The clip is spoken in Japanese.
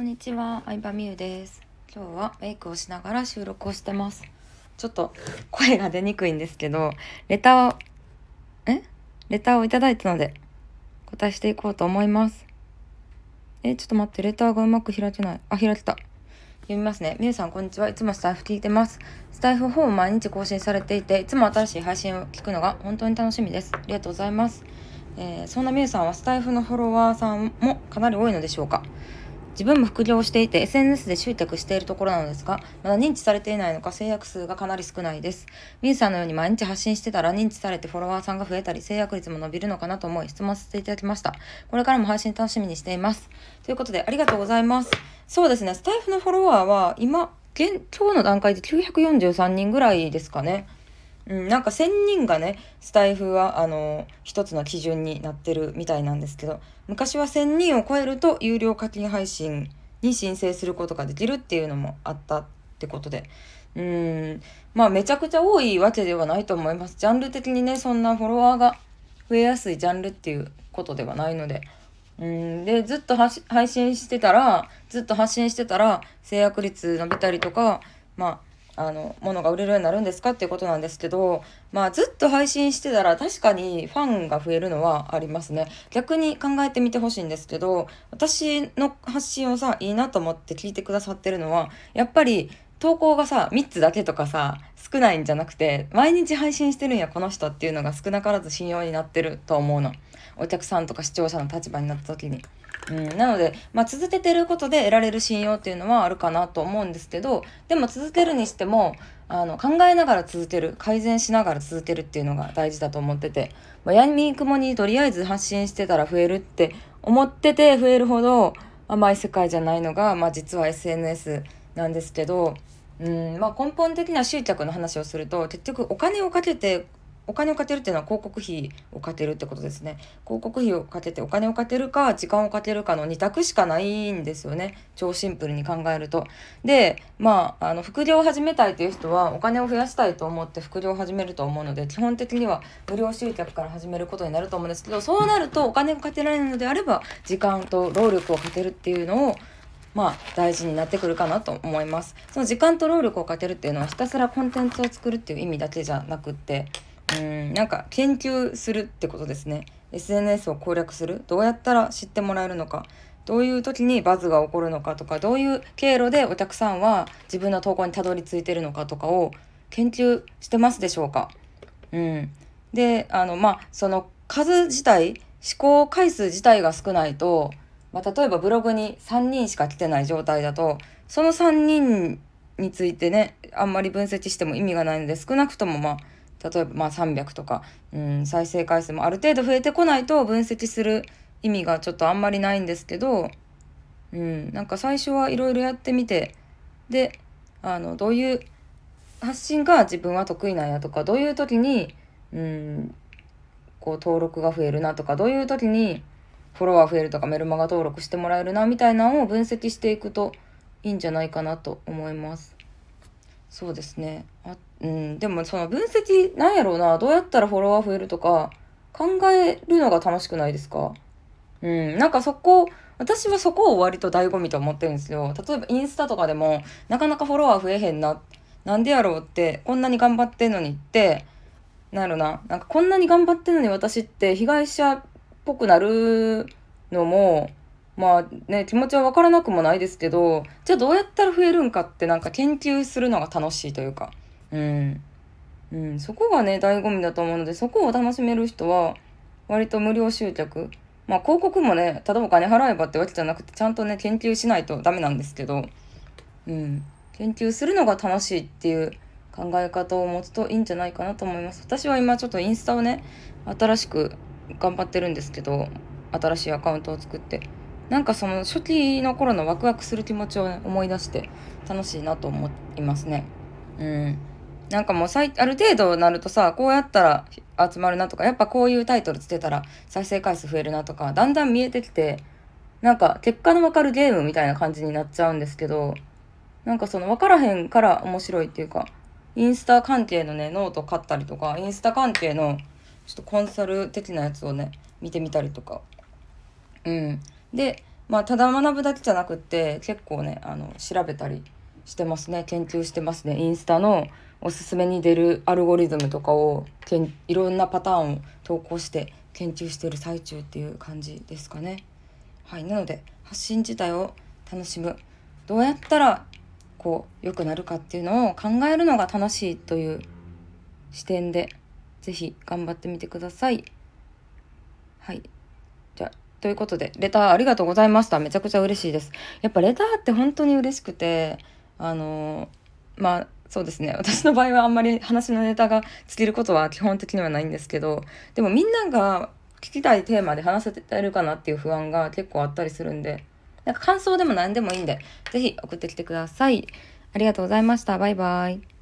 こんにちは、相葉美優です。今日はメイクをしながら収録をしてます。ちょっと声が出にくいんですけど、レターを、え？レターをいただいたので、答えしていこうと思います。え、ちょっと待って、レターがうまく開けない。あ、開けた。読みますね。みゆさん、こんにちは。いつもスタイフ聞いてます。スタイフ4を毎日更新されていて、いつも新しい配信を聞くのが本当に楽しみです。ありがとうございます。えーそんなみゆさんはスタイフのフォロワーさんもかなり多いのでしょうか？自分も副業をしていて SNS で集客しているところなのですがまだ認知されていないのか制約数がかなり少ないです。みゆさんのように毎日発信してたら認知されてフォロワーさんが増えたり制約率も伸びるのかなと思い質問させていただきました。これからも配信楽しみにしています。ということでありがとうございます。そうですねスタイフのフォロワーは今現今日の段階で943人ぐらいですかね。うん、なんか1,000人がねスタイフはあの一つの基準になってるみたいなんですけど昔は1,000人を超えると有料課金配信に申請することができるっていうのもあったってことでうんまあめちゃくちゃ多いわけではないと思いますジャンル的にねそんなフォロワーが増えやすいジャンルっていうことではないので。うんでずっと配信してたらずっと発信してたら制約率伸びたりとかまああの物が売れるようになるんですかっていうことなんですけどまあずっと配信してたら確かにファンが増えるのはありますね。逆に考えてみてほしいんですけど私の発信をさいいなと思って聞いてくださってるのはやっぱり投稿がさ3つだけとかさ少ないんじゃなくて毎日配信してるんやこの人っていうのが少なからず信用になってると思うのお客さんとか視聴者の立場になった時に。うん、なので、まあ、続けてることで得られる信用っていうのはあるかなと思うんですけどでも続けるにしてもあの考えながら続ける改善しながら続けるっていうのが大事だと思ってて、まあ、やみくもにとりあえず発信してたら増えるって思ってて増えるほど甘い世界じゃないのが、まあ、実は SNS なんですけど、うん。まあ、根本的な集客の話をすると結局お金をかけてお金をかけるっていうのは広告費をかけるってことですね。広告費をかけてお金をかけるか時間をかけるかの2択しかないんですよね。超シンプルに考えると。でまああの副業を始めたいという人はお金を増やしたいと思って副業を始めると思うので基本的には無料集客から始めることになると思うんですけどそうなるとお金がかけられるのであれば時間と労力をかけるっていうのをまあ大事になってくるかなと思います。その時間と労力をかけるっていうのはひたすらコンテンツを作るっていう意味だけじゃなくってうんなんか研究するってことですね。SNS を攻略する。どうやったら知ってもらえるのか。どういう時にバズが起こるのかとかどういう経路でお客さんは自分の投稿にたどり着いてるのかとかを研究してますでしょうか。うん。であのまあその数自体試行回数自体が少ないと、まあ、例えばブログに3人しか来てない状態だとその3人についてねあんまり分析しても意味がないので少なくともまあ例えばまあ300とか、うん、再生回数もある程度増えてこないと分析する意味がちょっとあんまりないんですけど、うん、なんか最初はいろいろやってみてであのどういう発信が自分は得意なんやとかどういう時に、うん、こう登録が増えるなとかどういう時にフォロワー増えるとかメルマガ登録してもらえるなみたいなのを分析していくといいんじゃないかなと思います。そうですね。あ、うん、でもその分析なんやろうなどうやったらフォロワー増えるとか考えるのが楽しくないですか？うん、なんかそこ私はそこを割と醍醐味と思ってるんですよ。例えばインスタとかでもなかなかフォロワー増えへんななんでやろうってこんなに頑張ってんのにってなるな。なんかこんなに頑張ってんのに私って被害者ぽくなるのもまあね気持ちは分からなくもないですけどじゃあどうやったら増えるんかってなんか研究するのが楽しいというか。うん、うん、そこがね醍醐味だと思うのでそこを楽しめる人は割と無料集客。まあ広告もねただお金払えばってわけじゃなくてちゃんとね研究しないとダメなんですけど、うん、研究するのが楽しいっていう考え方を持つといいんじゃないかなと思います。私は今ちょっとインスタをね新しく頑張ってるんですけど新しいアカウントを作って。なんかその初期の頃のワクワクする気持ちを、思い出して楽しいなと思いますね。うん。なんかもうある程度なるとさこうやったら集まるなとかやっぱこういうタイトルつけたら再生回数増えるなとかだんだん見えてきてなんか結果の分かるゲームみたいな感じになっちゃうんですけどなんかその分からへんから面白いっていうかインスタ関係のねノート買ったりとかインスタ関係のちょっとコンサル的なやつをね見てみたりとか。うん。でまあただ学ぶだけじゃなくって結構ねあの調べたりしてますね。研究してますね。インスタのおすすめに出るアルゴリズムとかをけんいろんなパターンを投稿して研究してる最中っていう感じですかね。はい。なので発信自体を楽しむ。どうやったらこう良くなるかっていうのを考えるのが楽しいという視点で是非頑張ってみてください。はいじゃということでレターありがとうございましためちゃくちゃ嬉しいです。やっぱレターって本当に嬉しくてあのまあそうですね私の場合はあんまり話のネタが尽きることは基本的にはないんですけどでもみんなが聞きたいテーマで話せてるかなっていう不安が結構あったりするんでなんか感想でも何でもいいんで是非送ってきてください。ありがとうございました。バイバイ。